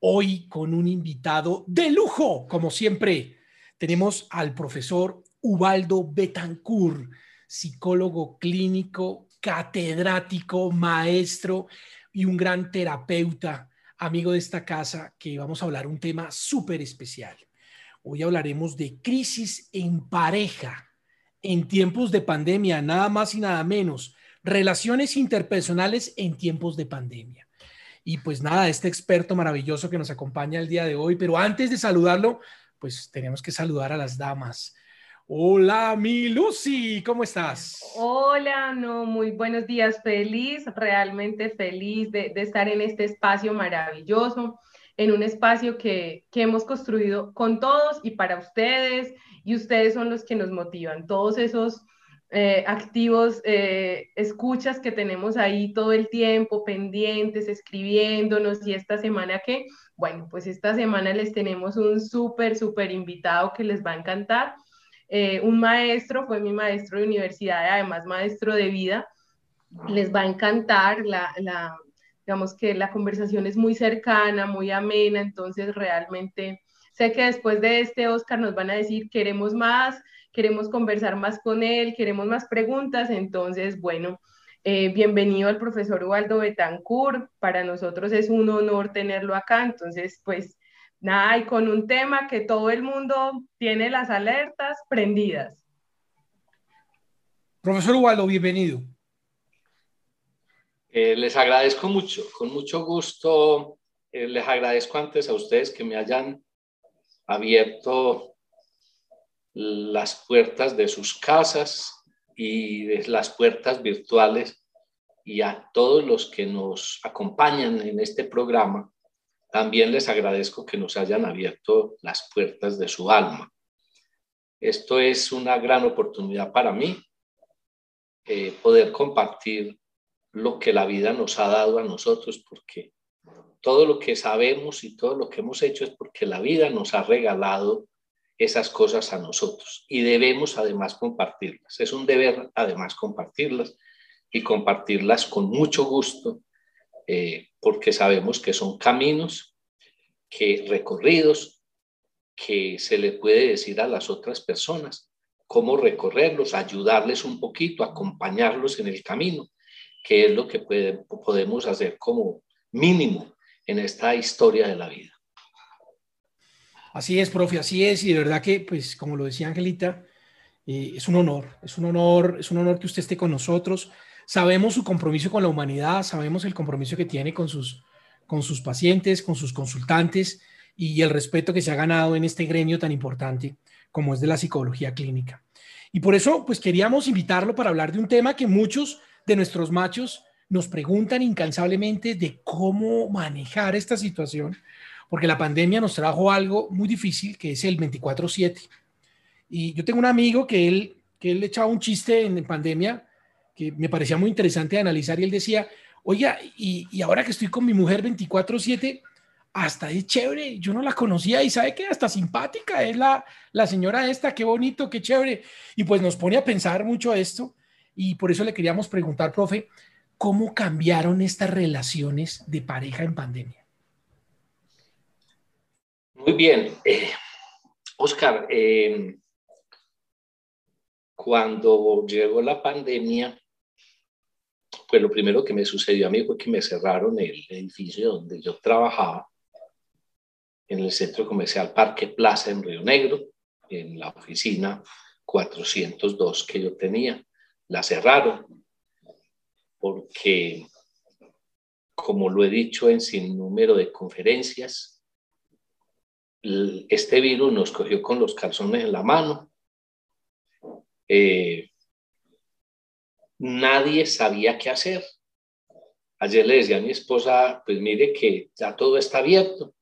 Hoy con un invitado de lujo, como siempre. Tenemos al profesor Ubaldo Betancourt, psicólogo clínico, catedrático, maestro y un gran terapeuta, amigo de esta casa, que vamos a hablar un tema súper especial. Hoy hablaremos de crisis en pareja en tiempos de pandemia, nada más y nada menos relaciones interpersonales en tiempos de pandemia. Y pues nada, este experto maravilloso que nos acompaña el día de hoy, pero antes de saludarlo, pues tenemos que saludar a las damas. Hola, mi Lucy, ¿cómo estás? Hola, no, muy buenos días, feliz, realmente feliz de, estar en este espacio maravilloso, en un espacio que, que hemos construido con todos y para ustedes, y ustedes son los que nos motivan, todos esos eh, activos, eh, escuchas que tenemos ahí todo el tiempo, pendientes, escribiéndonos y esta semana que, bueno, pues esta semana les tenemos un súper, súper invitado que les va a encantar. Eh, un maestro, fue mi maestro de universidad, además maestro de vida. Les va a encantar la, la, digamos que la conversación es muy cercana, muy amena, entonces realmente sé que después de este Oscar nos van a decir queremos más, queremos conversar más con él, queremos más preguntas, entonces, bueno, eh, bienvenido al profesor Ubaldo Betancourt, para nosotros es un honor tenerlo acá, entonces, pues, nada, y con un tema que todo el mundo tiene las alertas prendidas. Profesor Ubaldo, bienvenido. Eh, les agradezco mucho, con mucho gusto. Eh, les agradezco antes a ustedes que me hayan abierto las puertas de sus casas y de las puertas virtuales y a todos los que nos acompañan en este programa, también les agradezco que nos hayan abierto las puertas de su alma. Esto es una gran oportunidad para mí, eh, poder compartir lo que la vida nos ha dado a nosotros, porque todo lo que sabemos y todo lo que hemos hecho es porque la vida nos ha regalado esas cosas a nosotros y debemos además compartirlas. Es un deber además compartirlas y compartirlas con mucho gusto eh, porque sabemos que son caminos que recorridos que se le puede decir a las otras personas cómo recorrerlos, ayudarles un poquito, acompañarlos en el camino, que es lo que podemos hacer como mínimo en esta historia de la vida. Así es, profe, así es. Y de verdad que, pues, como lo decía Angelita, eh, es un honor, es un honor, es un honor que usted esté con nosotros. Sabemos su compromiso con la humanidad, sabemos el compromiso que tiene con sus, con sus pacientes, con sus consultantes y el respeto que se ha ganado en este gremio tan importante como es de la psicología clínica. Y por eso, pues queríamos invitarlo para hablar de un tema que muchos de nuestros machos nos preguntan incansablemente de cómo manejar esta situación, porque la pandemia nos trajo algo muy difícil, que es el 24/7. Y yo tengo un amigo que él, que él echaba un chiste en, pandemia que me parecía muy interesante de analizar y él decía, oiga, y, y ahora que estoy con mi mujer 24/7, hasta es chévere, yo no la conocía y sabe que hasta simpática es la, la señora esta, qué bonito, qué chévere. Y pues nos pone a pensar mucho esto y por eso le queríamos preguntar, profe, ¿cómo cambiaron estas relaciones de pareja en pandemia? Muy bien. Eh, Oscar, eh, cuando llegó la pandemia, pues lo primero que me sucedió a mí fue que me cerraron el edificio donde yo trabajaba, en el centro comercial Parque Plaza en Río Negro, en la oficina 402 que yo tenía. La cerraron porque, como lo he dicho en sin número de conferencias, este virus nos cogió con los calzones en la mano. Eh, nadie sabía qué hacer. Ayer le decía a mi esposa, pues mire que ya todo está abierto,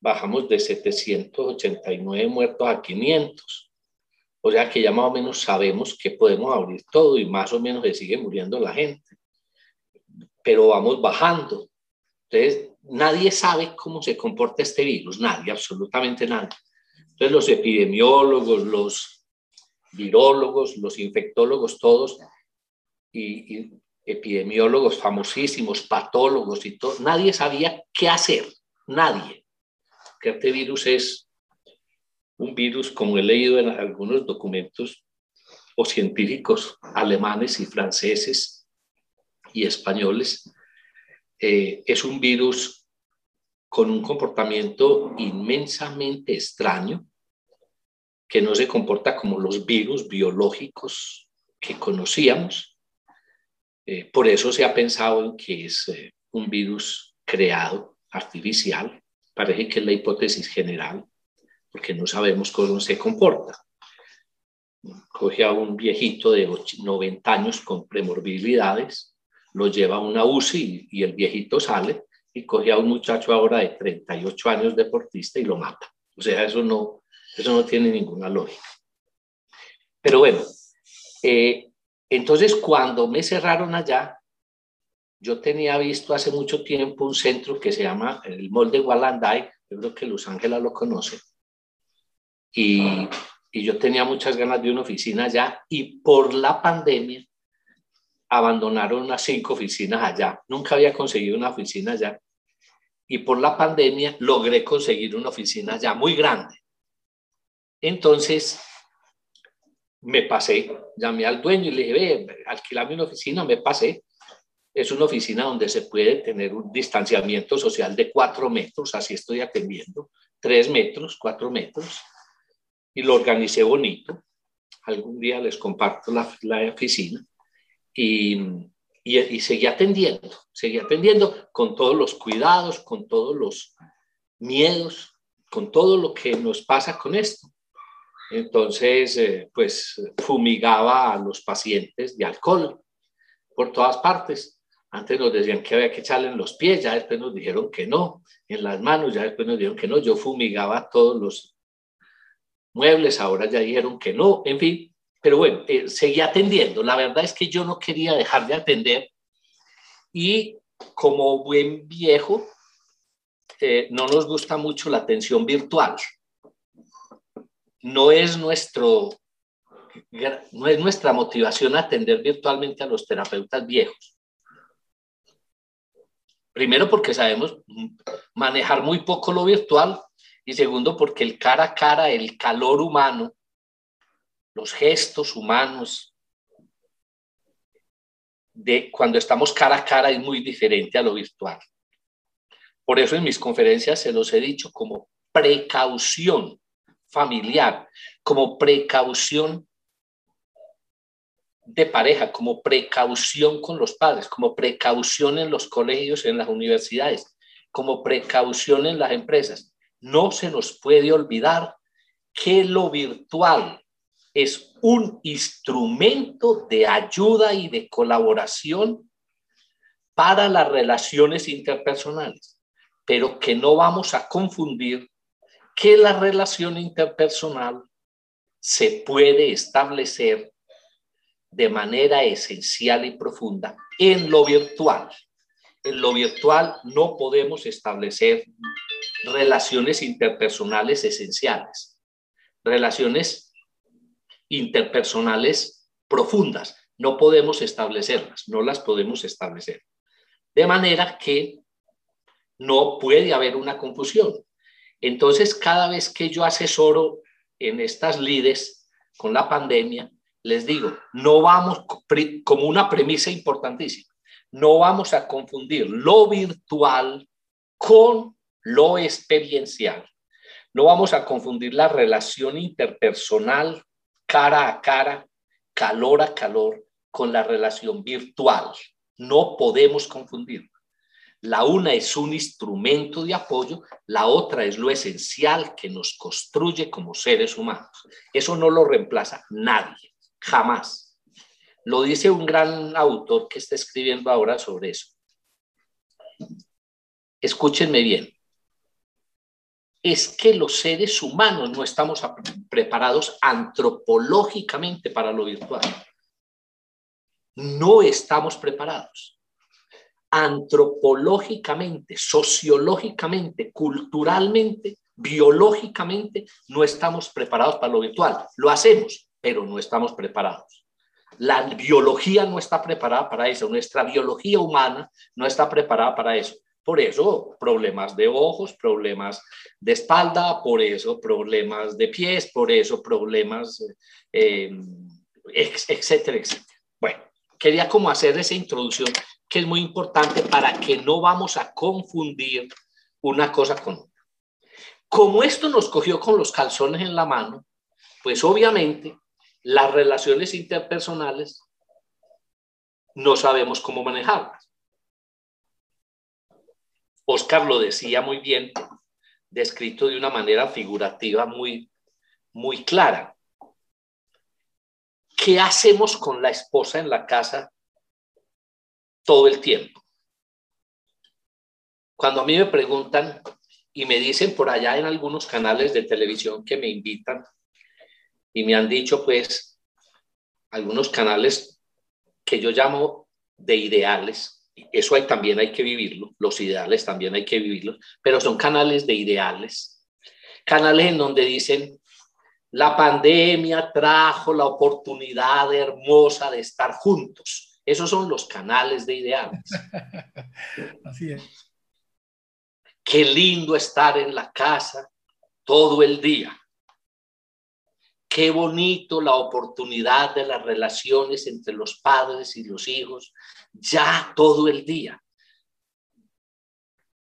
bajamos de 789 muertos a 500. O sea que ya más o menos sabemos que podemos abrir todo y más o menos se sigue muriendo la gente. Pero vamos bajando. Entonces, nadie sabe cómo se comporta este virus, nadie, absolutamente nadie. Entonces, los epidemiólogos, los virólogos, los infectólogos, todos, y, epidemiólogos famosísimos, patólogos y todo, nadie sabía qué hacer, nadie. Que este virus es un virus, como he leído en algunos documentos o científicos alemanes y franceses y españoles, eh, es un virus con un comportamiento inmensamente extraño, que no se comporta como los virus biológicos que conocíamos. Eh, por eso se ha pensado en que es eh, un virus creado, artificial. Parece que es la hipótesis general porque no sabemos cómo se comporta. Coge a un viejito de 90 años con premorbilidades, lo lleva a una UCI y, el viejito sale y coge a un muchacho ahora de 38 años deportista y lo mata. O sea, eso no, eso no tiene ninguna lógica. Pero bueno, eh, entonces cuando me cerraron allá, yo tenía visto hace mucho tiempo un centro que se llama el Molde Wallanday, yo creo que Luz Ángela lo conoce, y, yo tenía muchas ganas de una oficina allá y por la pandemia abandonaron unas cinco oficinas allá. Nunca había conseguido una oficina allá y por la pandemia logré conseguir una oficina allá muy grande. Entonces me pasé, llamé al dueño y le dije, ve, alquilame una oficina, me pasé. Es una oficina donde se puede tener un distanciamiento social de cuatro metros, así estoy atendiendo, tres metros, cuatro metros y lo organicé bonito. Algún día les comparto la, la oficina y, y, y, seguí atendiendo, seguí atendiendo con todos los cuidados, con todos los miedos, con todo lo que nos pasa con esto. Entonces, eh, pues fumigaba a los pacientes de alcohol por todas partes. Antes nos decían que había que echarle en los pies, ya después nos dijeron que no, en las manos, ya después nos dijeron que no. Yo fumigaba todos los muebles, ahora ya dijeron que no, en fin, pero bueno, eh, seguí atendiendo. La verdad es que yo no quería dejar de atender y como buen viejo, eh, no nos gusta mucho la atención virtual. No es, nuestro, no es nuestra motivación atender virtualmente a los terapeutas viejos. Primero porque sabemos manejar muy poco lo virtual y segundo, porque el cara a cara, el calor humano, los gestos humanos, de cuando estamos cara a cara es muy diferente a lo virtual. Por eso en mis conferencias se los he dicho como precaución familiar, como precaución de pareja, como precaución con los padres, como precaución en los colegios, en las universidades, como precaución en las empresas no se nos puede olvidar que lo virtual es un instrumento de ayuda y de colaboración para las relaciones interpersonales, pero que no vamos a confundir que la relación interpersonal se puede establecer de manera esencial y profunda en lo virtual. En lo virtual no podemos establecer relaciones interpersonales esenciales, relaciones interpersonales profundas. No podemos establecerlas, no las podemos establecer. De manera que no puede haber una confusión. Entonces, cada vez que yo asesoro en estas lides con la pandemia, les digo, no vamos, como una premisa importantísima, no vamos a confundir lo virtual con lo experiencial. No vamos a confundir la relación interpersonal cara a cara, calor a calor, con la relación virtual. No podemos confundir. La una es un instrumento de apoyo, la otra es lo esencial que nos construye como seres humanos. Eso no lo reemplaza nadie, jamás. Lo dice un gran autor que está escribiendo ahora sobre eso. Escúchenme bien. Es que los seres humanos no estamos preparados antropológicamente para lo virtual. No estamos preparados. Antropológicamente, sociológicamente, culturalmente, biológicamente, no estamos preparados para lo virtual. Lo hacemos, pero no estamos preparados. La biología no está preparada para eso. Nuestra biología humana no está preparada para eso. Por eso, problemas de ojos, problemas de espalda, por eso, problemas de pies, por eso, problemas, eh, etcétera, etcétera. Bueno, quería como hacer esa introducción que es muy importante para que no vamos a confundir una cosa con otra. Como esto nos cogió con los calzones en la mano, pues obviamente las relaciones interpersonales no sabemos cómo manejarlas. Oscar lo decía muy bien, descrito de una manera figurativa muy, muy clara. ¿Qué hacemos con la esposa en la casa todo el tiempo? Cuando a mí me preguntan y me dicen por allá en algunos canales de televisión que me invitan y me han dicho pues algunos canales que yo llamo de ideales, eso hay, también hay que vivirlo, los ideales también hay que vivirlos, pero son canales de ideales, canales en donde dicen, la pandemia trajo la oportunidad hermosa de estar juntos. Esos son los canales de ideales. Así es. Qué lindo estar en la casa todo el día. Qué bonito la oportunidad de las relaciones entre los padres y los hijos, ya todo el día.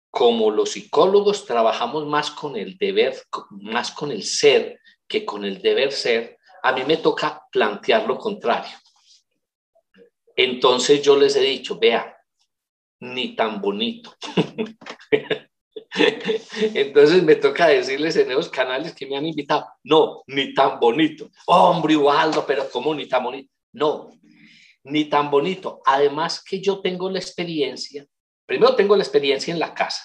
Como los psicólogos trabajamos más con el deber, más con el ser que con el deber ser, a mí me toca plantear lo contrario. Entonces yo les he dicho, vea, ni tan bonito. Entonces me toca decirles en esos canales que me han invitado, no, ni tan bonito. Hombre, Ubaldo, pero ¿cómo ni tan bonito? No, ni tan bonito. Además que yo tengo la experiencia, primero tengo la experiencia en la casa,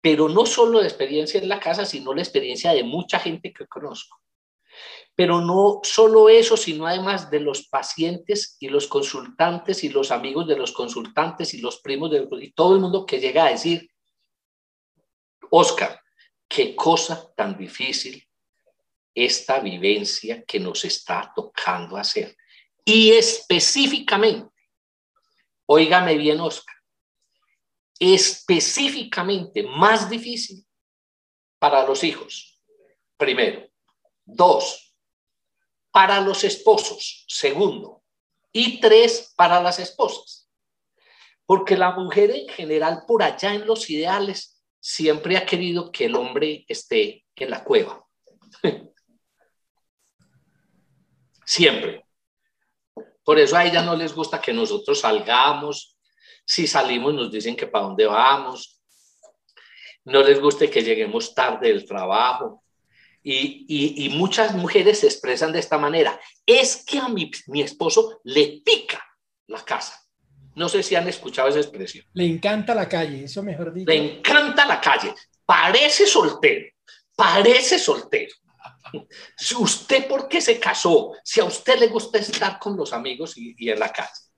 pero no solo la experiencia en la casa, sino la experiencia de mucha gente que conozco. Pero no solo eso, sino además de los pacientes y los consultantes y los amigos de los consultantes y los primos de y todo el mundo que llega a decir, Oscar, qué cosa tan difícil esta vivencia que nos está tocando hacer. Y específicamente, óigame bien, Oscar, específicamente más difícil para los hijos, primero. Dos, para los esposos, segundo, y tres para las esposas. Porque la mujer en general, por allá en los ideales, siempre ha querido que el hombre esté en la cueva. siempre. Por eso a ella no les gusta que nosotros salgamos. Si salimos nos dicen que para dónde vamos. No les gusta que lleguemos tarde del trabajo. Y, muchas mujeres se expresan de esta manera. Es que a mi, mi esposo le pica la casa. No sé si han escuchado esa expresión. Le encanta la calle, eso mejor dicho. Le encanta la calle. Parece soltero, parece soltero. Si usted, ¿por qué se casó? Si a usted le gusta estar con los amigos y, y en la casa.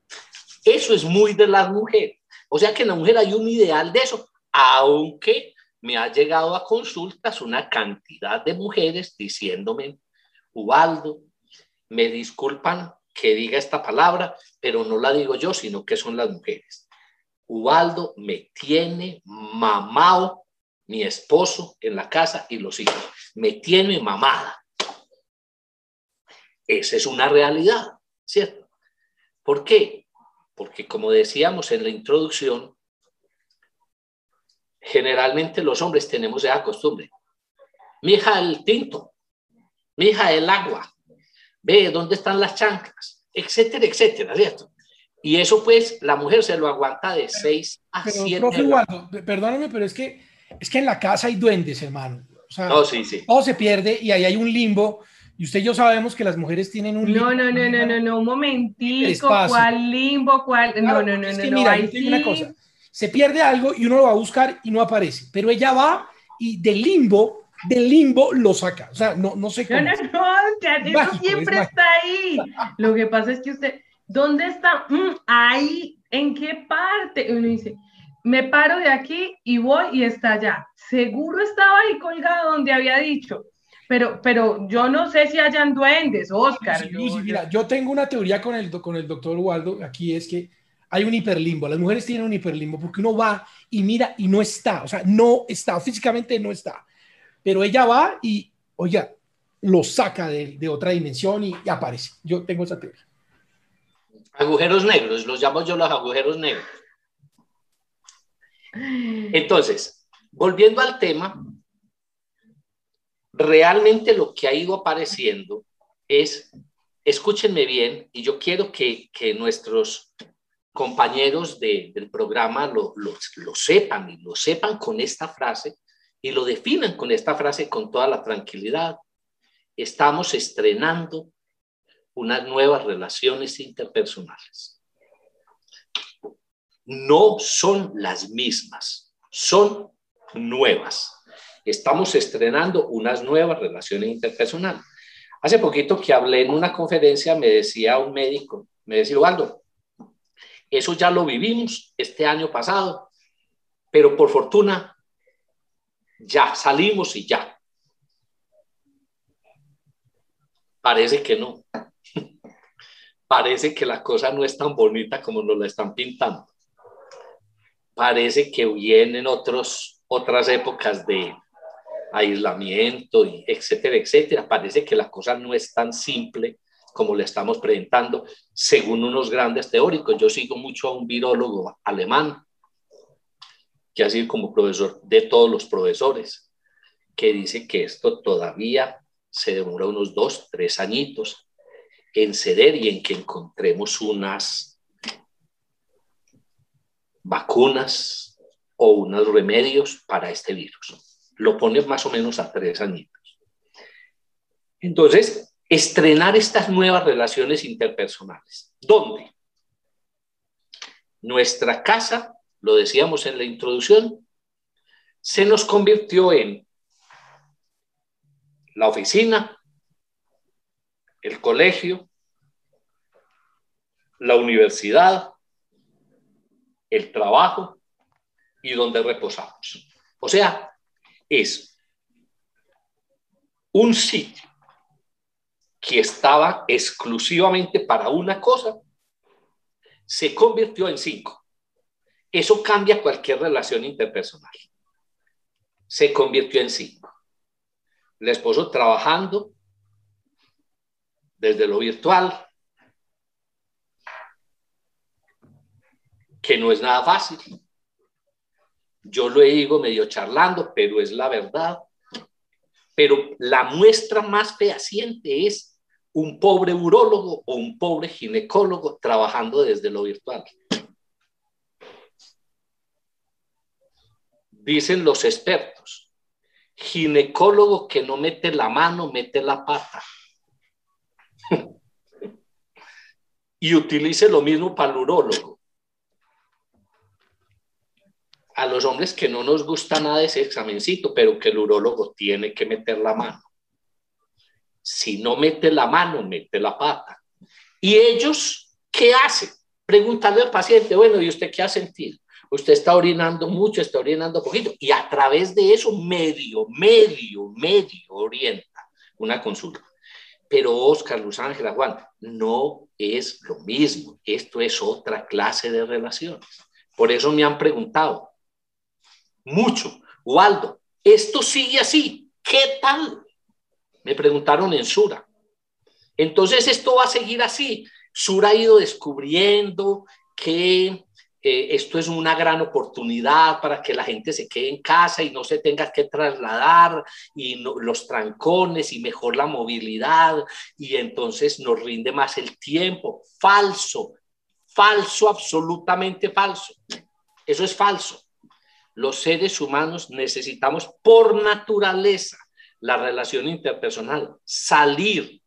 Eso es muy de las mujeres. O sea que en la mujer hay un ideal de eso, aunque me ha llegado a consultas una cantidad de mujeres diciéndome, Ubaldo, me disculpan que diga esta palabra, pero no la digo yo, sino que son las mujeres. Ubaldo me tiene mamado mi esposo en la casa y los hijos. Me tiene mamada. Esa es una realidad, ¿cierto? ¿Por qué? Porque como decíamos en la introducción, generalmente los hombres tenemos esa costumbre. Mi hija el tinto, mi hija el agua, ve dónde están las chanclas, etcétera, etcétera, ¿cierto? Y eso pues la mujer se lo aguanta de seis a siete. perdóname, pero es que, es que en la casa hay duendes, hermano. O sea, no, sí, sí. todo se pierde y ahí hay un limbo. Y usted y yo sabemos que las mujeres tienen un limbo. No, no, no, no, no, no, un momentico. ¿Cuál limbo? ¿Cuál? no, no, no, es que no, mira, no. Hay una cosa se pierde algo y uno lo va a buscar y no aparece, pero ella va y del limbo, del limbo lo saca. O sea, no, no sé cómo. No, no, no, eso siempre está ahí. Lo que pasa es que usted, ¿dónde está? Mm, ahí, ¿en qué parte? Uno dice, me paro de aquí y voy y está allá. Seguro estaba ahí colgado donde había dicho. Pero, pero yo no sé si hayan duendes, Oscar. yo, mira, yo tengo una teoría con el, con el doctor Waldo, aquí es que hay un hiperlimbo. Las mujeres tienen un hiperlimbo porque uno va y mira y no está, o sea, no está, físicamente no está. Pero ella va y, oiga, lo saca de, otra dimensión y, aparece. Yo tengo esa teoría. Agujeros negros, los llamo yo los agujeros negros. Entonces, volviendo al tema, realmente lo que ha ido apareciendo es, escúchenme bien, y yo quiero que, nuestros compañeros del programa lo, lo, sepan y lo sepan con esta frase y lo definan con esta frase con toda la tranquilidad. Estamos estrenando unas nuevas relaciones interpersonales no son las mismas, son nuevas. Estamos estrenando unas nuevas relaciones interpersonales. Hace poquito que hablé en una conferencia, me decía un médico, me decía, Waldo, eso ya lo vivimos este año pasado, pero por fortuna ya salimos y ya. Parece que no. Parece que la cosa no es tan bonita como nos la están pintando parece que vienen otros, otras épocas de aislamiento, y etcétera, etcétera. Parece que la cosa no es tan simple como le estamos presentando, según unos grandes teóricos. Yo sigo mucho a un virólogo alemán, que ha sido como profesor de todos los profesores, que dice que esto todavía se demora unos dos, tres añitos en ceder y en que encontremos unas vacunas o unos remedios para este virus. Lo pone más o menos a tres añitos. Entonces, estrenar estas nuevas relaciones interpersonales. ¿Dónde? Nuestra casa, lo decíamos en la introducción, se nos convirtió en la oficina, el colegio, la universidad, el trabajo y donde reposamos. O sea, es un sitio que estaba exclusivamente para una cosa, se convirtió en cinco. Eso cambia cualquier relación interpersonal. Se convirtió en cinco. El esposo trabajando desde lo virtual, que no es nada fácil. Yo lo digo medio charlando, pero es la verdad. Pero la muestra más fehaciente es un pobre urólogo o un pobre ginecólogo trabajando desde lo virtual. Dicen los expertos, ginecólogo que no mete la mano, mete la pata. y utilice lo mismo para el urólogo a los hombres que no nos gusta nada ese examencito, pero que el urólogo tiene que meter la mano. Si no mete la mano, mete la pata. ¿Y ellos qué hacen? Preguntarle al paciente, bueno, ¿y usted qué ha sentido? Usted está orinando mucho, está orinando poquito, y a través de eso medio, medio, medio orienta una consulta. Pero Oscar, Luz Ángela, Juan, no es lo mismo. Esto es otra clase de relaciones. Por eso me han preguntado, mucho. Waldo, esto sigue así. ¿Qué tal? Me preguntaron en Sura. Entonces esto va a seguir así. Sura ha ido descubriendo que eh, esto es una gran oportunidad para que la gente se quede en casa y no se tenga que trasladar y los trancones y mejor la movilidad y entonces nos rinde más el tiempo. Falso, falso, absolutamente falso. Eso es falso los seres humanos necesitamos por naturaleza la relación interpersonal, salir,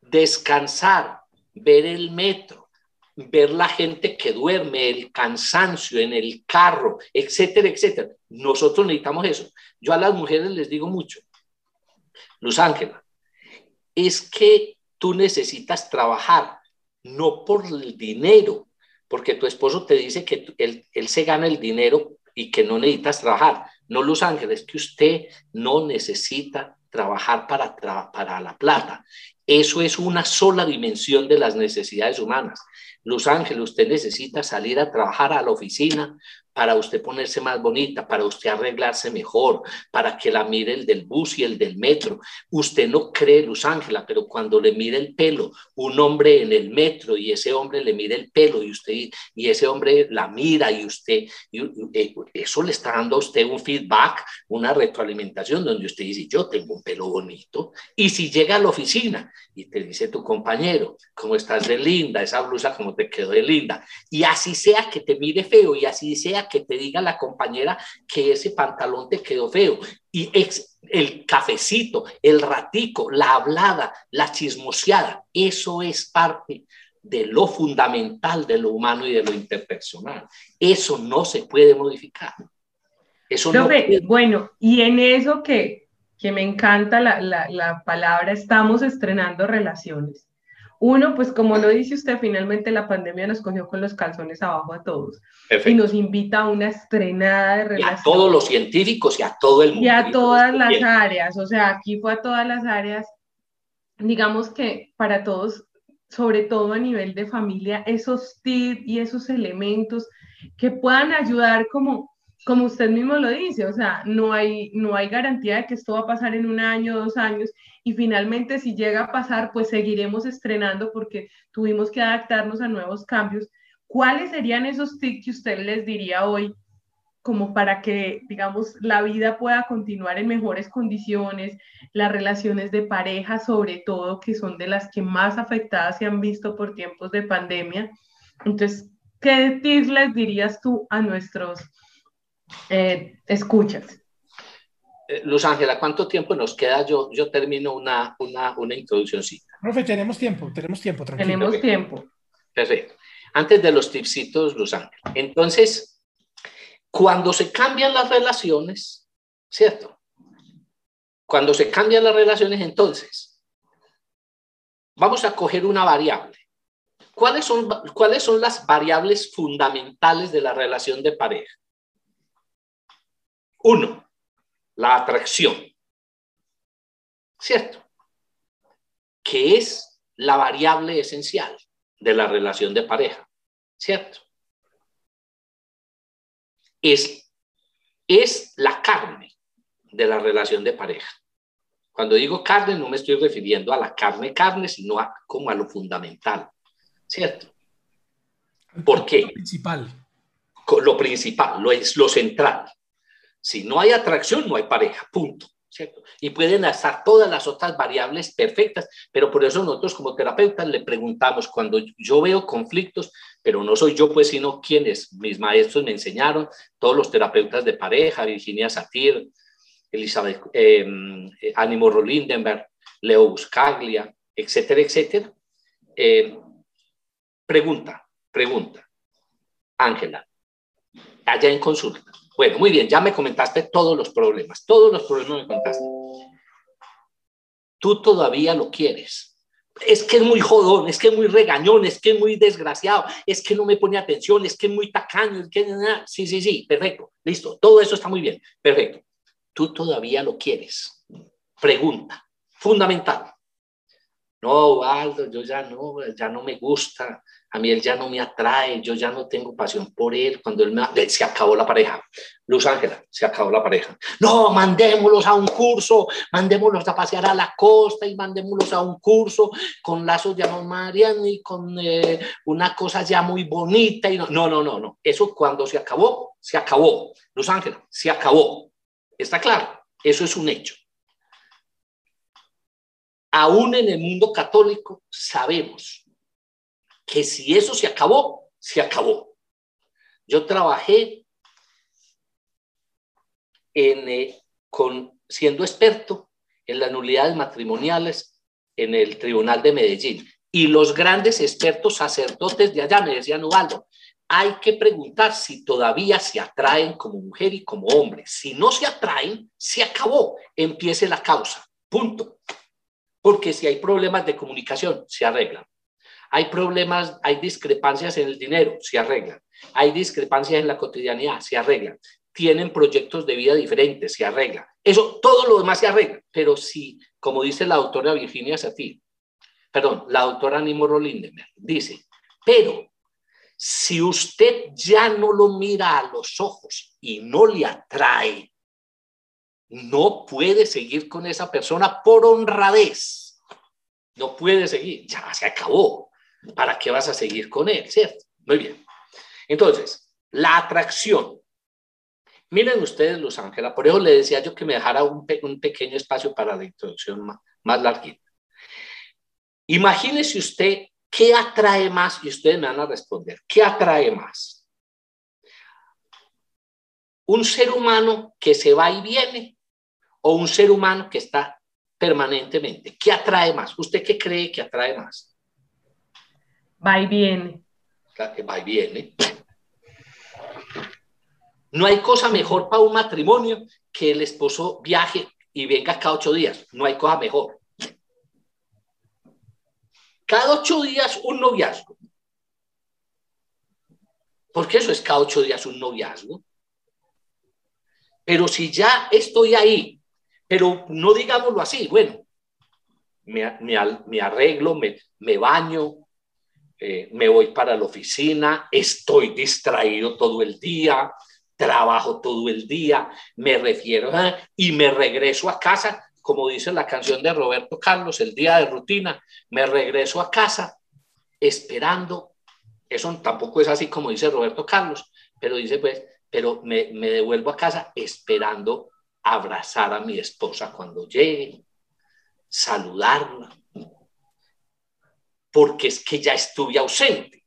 descansar, ver el metro, ver la gente que duerme, el cansancio en el carro, etcétera, etcétera. Nosotros necesitamos eso. Yo a las mujeres les digo mucho, Luz Ángela, es que tú necesitas trabajar, no por el dinero, porque tu esposo te dice que él, él se gana el dinero y que no necesitas trabajar. No, Luz Ángela, es que usted no necesita trabajar para, para la plata. Eso es una sola dimensión de las necesidades humanas. Luz Ángel, usted necesita salir a trabajar a la oficina para usted ponerse más bonita, para usted arreglarse mejor, para que la mire el del bus y el del metro. Usted no cree, Luz Ángela, pero cuando le mire el pelo un hombre en el metro y ese hombre le mire el pelo y usted y ese hombre la mira y usted, eh, eso le está dando a usted un feedback, una retroalimentación donde usted dice, yo tengo un pelo bonito. Y si llega a la oficina y te dice tu compañero, ¿cómo estás de linda? Esa blusa, ¿cómo te quedó de linda? Y así sea que te mire feo y así sea que te diga la compañera que ese pantalón te quedó feo. Y el cafecito, el ratico, la hablada, la chismoseada, eso es parte de lo fundamental de lo humano y de lo interpersonal. Eso no se puede modificar. Eso no Bueno, y en eso que, que me encanta la, la, la palabra, estamos estrenando relaciones. Uno, pues como lo dice usted, finalmente la pandemia nos cogió con los calzones abajo a todos y nos invita a una estrenada de relaciones. a todos los científicos y a todo el mundo. Y a todas las áreas, o sea, aquí fue a todas las áreas. Digamos que para todos, sobre todo a nivel de familia, esos tips y esos elementos que puedan ayudar como como usted mismo lo dice, o sea, no hay, no hay garantía de que esto va a pasar en un año, dos años, y finalmente si llega a pasar, pues seguiremos estrenando porque tuvimos que adaptarnos a nuevos cambios. ¿Cuáles serían esos tips que usted les diría hoy como para que, digamos, la vida pueda continuar en mejores condiciones, las relaciones de pareja sobre todo, que son de las que más afectadas se han visto por tiempos de pandemia? Entonces, ¿qué tips les dirías tú a nuestros eh, escuchas. Eh, Luz Ángela, ¿cuánto tiempo nos queda? Yo, yo termino una, una, una introduccióncita. Profe, tenemos tiempo, tenemos tiempo, tranquilo. Tenemos tiempo. Perfecto. Antes de los tipsitos, Luz Ángela. Entonces, cuando se cambian las relaciones, ¿cierto? Cuando se cambian las relaciones, entonces, vamos a coger una variable. ¿Cuáles son, ¿Cuáles son las variables fundamentales de la relación de pareja? Uno, la atracción. ¿Cierto? Que es la variable esencial de la relación de pareja. ¿Cierto? Es, es la carne de la relación de pareja. Cuando digo carne no me estoy refiriendo a la carne carne, sino a, como a lo fundamental. ¿Cierto? ¿Por qué? Lo principal. Lo principal, lo, es, lo central. Si no hay atracción, no hay pareja, punto. Y pueden estar todas las otras variables perfectas, pero por eso nosotros como terapeutas le preguntamos, cuando yo veo conflictos, pero no soy yo pues, sino quienes, mis maestros me enseñaron, todos los terapeutas de pareja, Virginia Satir, Elizabeth, eh, Ánimo Rolindenberg, Leo Buscaglia, etcétera, etcétera. Eh, pregunta, pregunta, Ángela, allá en consulta, bueno, muy bien, ya me comentaste todos los problemas, todos los problemas me contaste. Tú todavía lo quieres. Es que es muy jodón, es que es muy regañón, es que es muy desgraciado, es que no me pone atención, es que es muy tacaño, es que... Sí, sí, sí, perfecto, listo, todo eso está muy bien, perfecto. Tú todavía lo quieres. Pregunta, fundamental. No, Waldo, yo ya no, ya no me gusta, a mí él ya no me atrae, yo ya no tengo pasión por él, cuando él me... Se acabó la pareja. Luz Ángela, se acabó la pareja. No, mandémoslos a un curso, mandémoslos a pasear a la costa y mandémoslos a un curso con lazos de amor mariano y con eh, una cosa ya muy bonita. Y no, no, no, no, no. Eso cuando se acabó, se acabó. Luz Ángela, se acabó. ¿Está claro? Eso es un hecho. Aún en el mundo católico sabemos que si eso se acabó, se acabó. Yo trabajé en, eh, con, siendo experto en las nulidades matrimoniales en el Tribunal de Medellín. Y los grandes expertos sacerdotes de allá me decían, Ubaldo, hay que preguntar si todavía se atraen como mujer y como hombre. Si no se atraen, se acabó, empiece la causa, punto. Porque si hay problemas de comunicación, se arreglan. Hay problemas, hay discrepancias en el dinero, se arreglan. Hay discrepancias en la cotidianidad, se arreglan. Tienen proyectos de vida diferentes, se arreglan. Eso, todo lo demás se arregla. Pero si, como dice la doctora Virginia Satir, perdón, la doctora Nimo Rolindemer, dice, pero si usted ya no lo mira a los ojos y no le atrae, no puede seguir con esa persona por honradez. No puede seguir, ya se acabó. ¿Para qué vas a seguir con él? ¿Cierto? Muy bien. Entonces, la atracción. Miren ustedes, Luz Ángela, por eso le decía yo que me dejara un, pequeño espacio para la introducción más, más larguita. Imagínese usted qué atrae más y ustedes me van a responder. ¿Qué atrae más? ¿Un ser humano que se va y viene o un ser humano que está permanentemente? ¿Qué atrae más? ¿Usted qué cree que atrae más? Va y viene. que va y viene. No hay cosa mejor para un matrimonio que el esposo viaje y venga cada ocho días. No hay cosa mejor. Cada ocho días un noviazgo. Porque eso es cada ocho días un noviazgo. Pero si ya estoy ahí pero no digámoslo así, bueno, me, arreglo, me, baño, eh, me voy para la oficina, estoy distraído todo el día, trabajo todo el día, me refiero ¿eh? y me regreso a casa, como dice la canción de Roberto Carlos, el día de rutina, me regreso a casa esperando, eso tampoco es así como dice Roberto Carlos, pero dice pues, pero me, me devuelvo a casa esperando abrazar a mi esposa cuando llegue, saludarla, porque es que ya estuve ausente.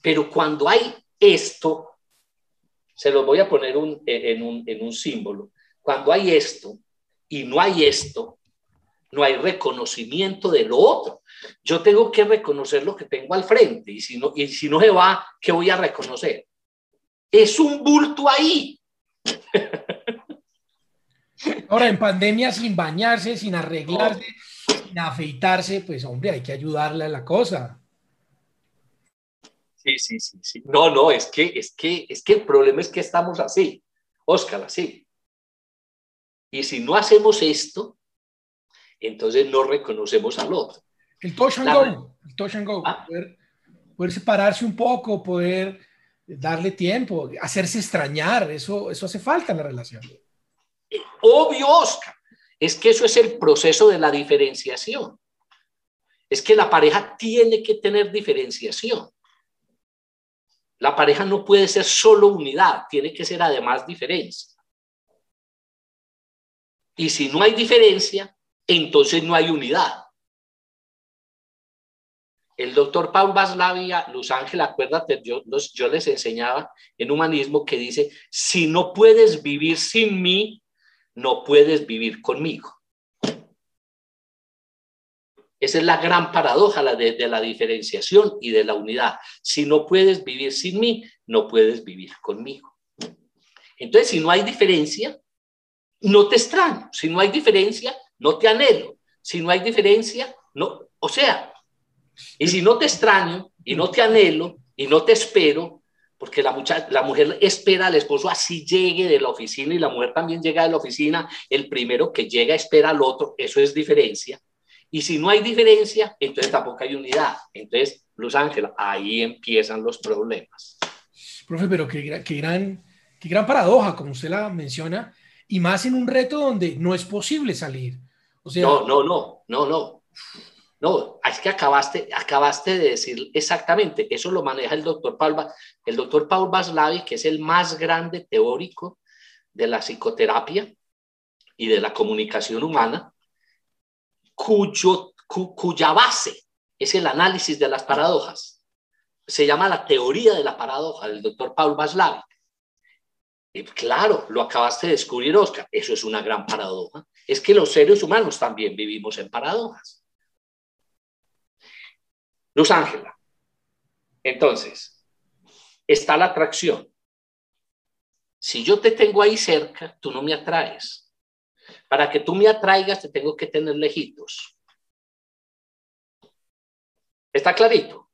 Pero cuando hay esto, se lo voy a poner en, un, en un símbolo, cuando hay esto y no hay esto, no hay reconocimiento de lo otro. Yo tengo que reconocer lo que tengo al frente y si no, y si no se va, ¿qué voy a reconocer? Es un bulto ahí. Ahora, en pandemia, sin bañarse, sin arreglarse, sin afeitarse, pues hombre, hay que ayudarle a la cosa. Sí, sí, sí, sí. No, no, es que, es que, es que el problema es que estamos así, Óscar, así. Y si no hacemos esto, entonces no reconocemos al otro. El touch and go, el touch and go, ah. poder, poder, separarse un poco, poder darle tiempo, hacerse extrañar, eso, eso hace falta en la relación obvio, Oscar, es que eso es el proceso de la diferenciación. Es que la pareja tiene que tener diferenciación. La pareja no puede ser solo unidad, tiene que ser además diferencia. Y si no hay diferencia, entonces no hay unidad. El doctor Paul Baslavia, Luz Ángel, acuérdate, yo, yo les enseñaba en humanismo que dice, si no puedes vivir sin mí, no puedes vivir conmigo. Esa es la gran paradoja la de, la diferenciación y de la unidad. Si no puedes vivir sin mí, no puedes vivir conmigo. Entonces, si no hay diferencia, no te extraño. Si no hay diferencia, no te anhelo. Si no hay diferencia, no, o sea, y si no te extraño y no te anhelo y no te espero, porque la, la mujer espera al esposo así llegue de la oficina y la mujer también llega de la oficina, el primero que llega espera al otro, eso es diferencia. Y si no hay diferencia, entonces tampoco hay unidad. Entonces, Luz Ángela, ahí empiezan los problemas. Profe, pero qué, qué, gran, qué gran paradoja, como usted la menciona, y más en un reto donde no es posible salir. O sea, no, no, no, no, no. No, es que acabaste, acabaste de decir exactamente, eso lo maneja el doctor Paul, el doctor Paul Baslavi, que es el más grande teórico de la psicoterapia y de la comunicación humana, cuyo, cuya base es el análisis de las paradojas. Se llama la teoría de la paradoja del doctor Paul Baslavi. Y claro, lo acabaste de descubrir, Oscar. Eso es una gran paradoja. Es que los seres humanos también vivimos en paradojas. Luz Ángela. Entonces, está la atracción. Si yo te tengo ahí cerca, tú no me atraes. Para que tú me atraigas, te tengo que tener lejitos. ¿Está clarito?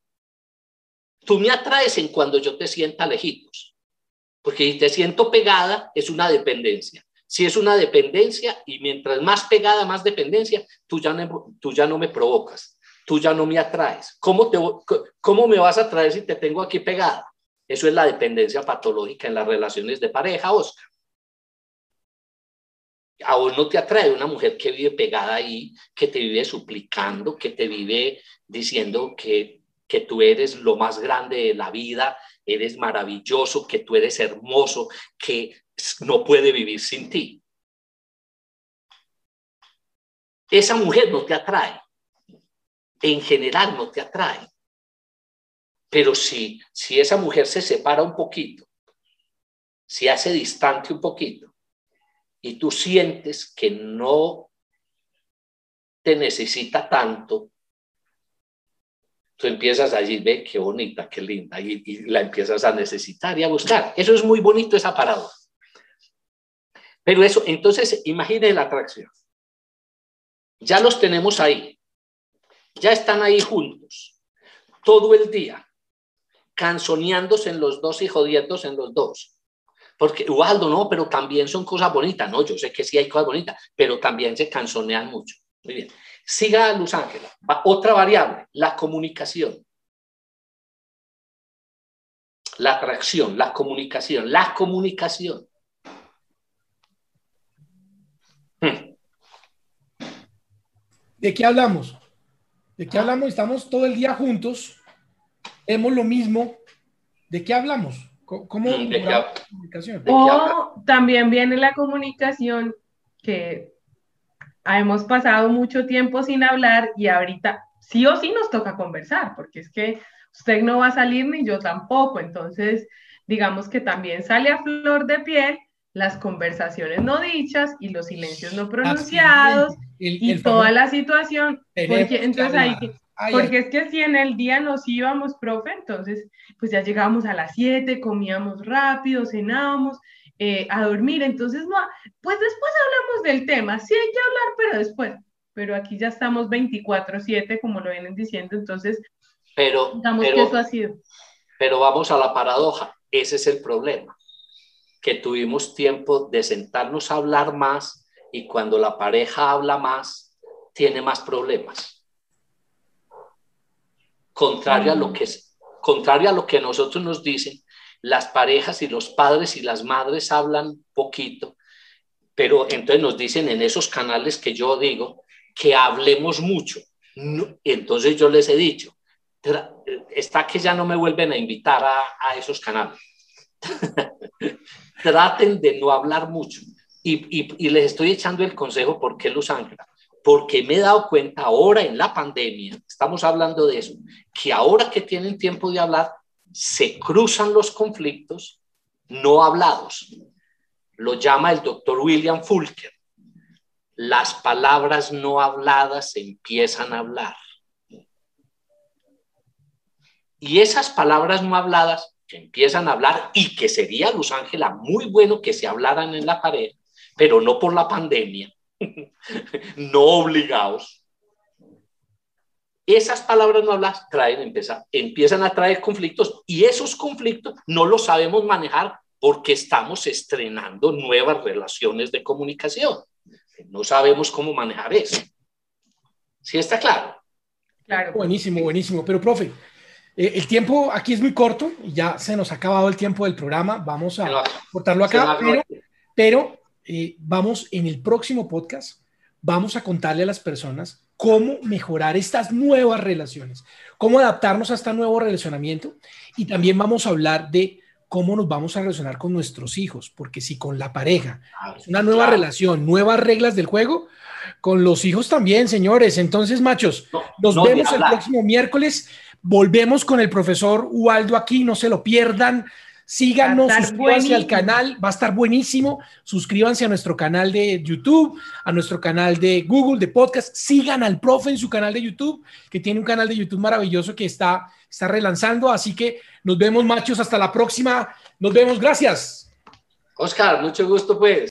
Tú me atraes en cuando yo te sienta lejitos. Porque si te siento pegada, es una dependencia. Si es una dependencia y mientras más pegada, más dependencia, tú ya no, tú ya no me provocas, tú ya no me atraes. ¿Cómo, te, ¿Cómo me vas a atraer si te tengo aquí pegada? Eso es la dependencia patológica en las relaciones de pareja, Oscar. A vos no te atrae una mujer que vive pegada ahí, que te vive suplicando, que te vive diciendo que, que tú eres lo más grande de la vida, eres maravilloso, que tú eres hermoso, que no puede vivir sin ti. Esa mujer no te atrae. En general no te atrae. Pero si, si esa mujer se separa un poquito, se hace distante un poquito, y tú sientes que no te necesita tanto, tú empiezas allí, ve qué bonita, qué linda, y, y, la empiezas a necesitar y a buscar. Eso es muy bonito, esa parada. Pero eso, entonces, imagine la atracción. Ya los tenemos ahí. Ya están ahí juntos. Todo el día. Canzoneándose en los dos y jodiéndose en los dos. Porque, Ubaldo, no, pero también son cosas bonitas. No, yo sé que sí hay cosas bonitas, pero también se canzonean mucho. Muy bien. Siga Luz Ángela. Otra variable, la comunicación. La atracción, la comunicación, la comunicación. ¿De qué hablamos? ¿De qué hablamos? Estamos todo el día juntos, hemos lo mismo. ¿De qué hablamos? ¿Cómo ¿De la comunicación? O también viene la comunicación que hemos pasado mucho tiempo sin hablar y ahorita sí o sí nos toca conversar, porque es que usted no va a salir ni yo tampoco. Entonces, digamos que también sale a flor de piel las conversaciones no dichas y los silencios no pronunciados y toda la situación. Porque, entonces ahí, porque es que si en el día nos íbamos, profe, entonces pues ya llegábamos a las 7, comíamos rápido, cenábamos, eh, a dormir, entonces no, pues después hablamos del tema, sí hay que hablar, pero después, pero aquí ya estamos 24/7, como lo vienen diciendo, entonces, pero, digamos que eso ha sido. Pero vamos a la paradoja, ese es el problema que tuvimos tiempo de sentarnos a hablar más y cuando la pareja habla más, tiene más problemas. Contrario a lo que, contrario a lo que nosotros nos dicen, las parejas y los padres y las madres hablan poquito, pero entonces nos dicen en esos canales que yo digo que hablemos mucho. entonces yo les he dicho, está que ya no me vuelven a invitar a, a esos canales. traten de no hablar mucho. Y, les estoy echando el consejo, ¿por qué Los Ángeles? Porque me he dado cuenta ahora en la pandemia, estamos hablando de eso, que ahora que tienen tiempo de hablar, se cruzan los conflictos no hablados. Lo llama el doctor William Fulker. Las palabras no habladas se empiezan a hablar. Y esas palabras no habladas que empiezan a hablar y que sería, Luz Ángela, muy bueno que se hablaran en la pared, pero no por la pandemia, no obligados. Esas palabras no hablas traen, empieza, empiezan a traer conflictos y esos conflictos no los sabemos manejar porque estamos estrenando nuevas relaciones de comunicación. No sabemos cómo manejar eso. ¿Sí está claro? Claro. Buenísimo, buenísimo. Pero, profe, eh, el tiempo aquí es muy corto, ya se nos ha acabado el tiempo del programa, vamos a cortarlo acá, pero, eh, vamos en el próximo podcast, vamos a contarle a las personas cómo mejorar estas nuevas relaciones, cómo adaptarnos a este nuevo relacionamiento y también vamos a hablar de cómo nos vamos a relacionar con nuestros hijos, porque si con la pareja es una nueva relación, nuevas reglas del juego, con los hijos también, señores. Entonces, machos, nos vemos el próximo miércoles. Volvemos con el profesor Ubaldo aquí, no se lo pierdan. Síganos, suscríbanse al canal, va a estar buenísimo. Suscríbanse a nuestro canal de YouTube, a nuestro canal de Google, de podcast. Sigan al profe en su canal de YouTube, que tiene un canal de YouTube maravilloso que está, está relanzando. Así que nos vemos, machos. Hasta la próxima. Nos vemos. Gracias. Oscar, mucho gusto, pues.